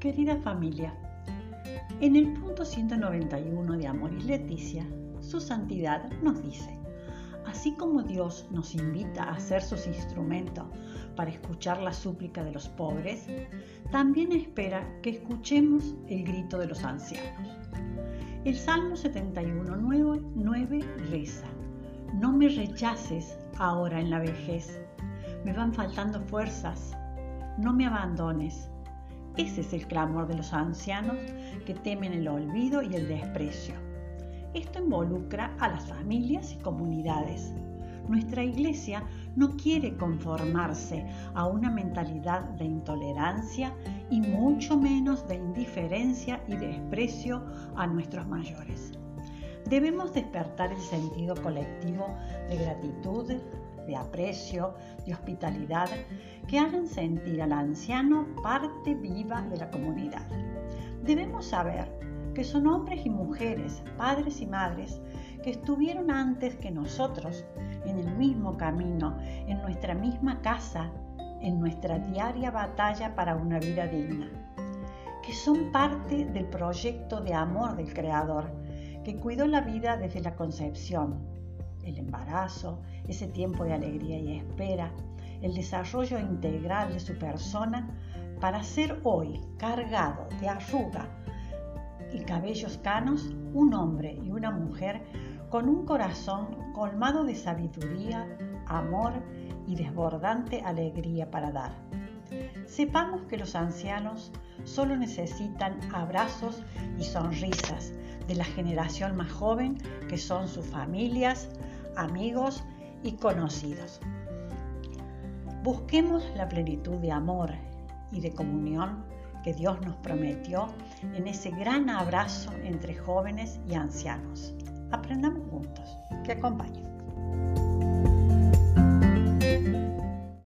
Querida familia, en el punto 191 de Amor y Leticia, su santidad nos dice, así como Dios nos invita a ser sus instrumentos para escuchar la súplica de los pobres, también espera que escuchemos el grito de los ancianos. El Salmo 71, 9, reza, no me rechaces ahora en la vejez, me van faltando fuerzas, no me abandones. Ese es el clamor de los ancianos que temen el olvido y el desprecio. Esto involucra a las familias y comunidades. Nuestra iglesia no quiere conformarse a una mentalidad de intolerancia y mucho menos de indiferencia y desprecio a nuestros mayores. Debemos despertar el sentido colectivo de gratitud, de aprecio, de hospitalidad, que hagan sentir al anciano parte viva de la comunidad. Debemos saber que son hombres y mujeres, padres y madres, que estuvieron antes que nosotros en el mismo camino, en nuestra misma casa, en nuestra diaria batalla para una vida digna, que son parte del proyecto de amor del Creador, que cuidó la vida desde la concepción, el embarazo, ese tiempo de alegría y espera, el desarrollo integral de su persona para ser hoy cargado de arruga y cabellos canos un hombre y una mujer con un corazón colmado de sabiduría, amor y desbordante alegría para dar. Sepamos que los ancianos solo necesitan abrazos y sonrisas de la generación más joven que son sus familias, amigos y conocidos. Busquemos la plenitud de amor y de comunión que Dios nos prometió en ese gran abrazo entre jóvenes y ancianos. Aprendamos juntos. Que acompañe.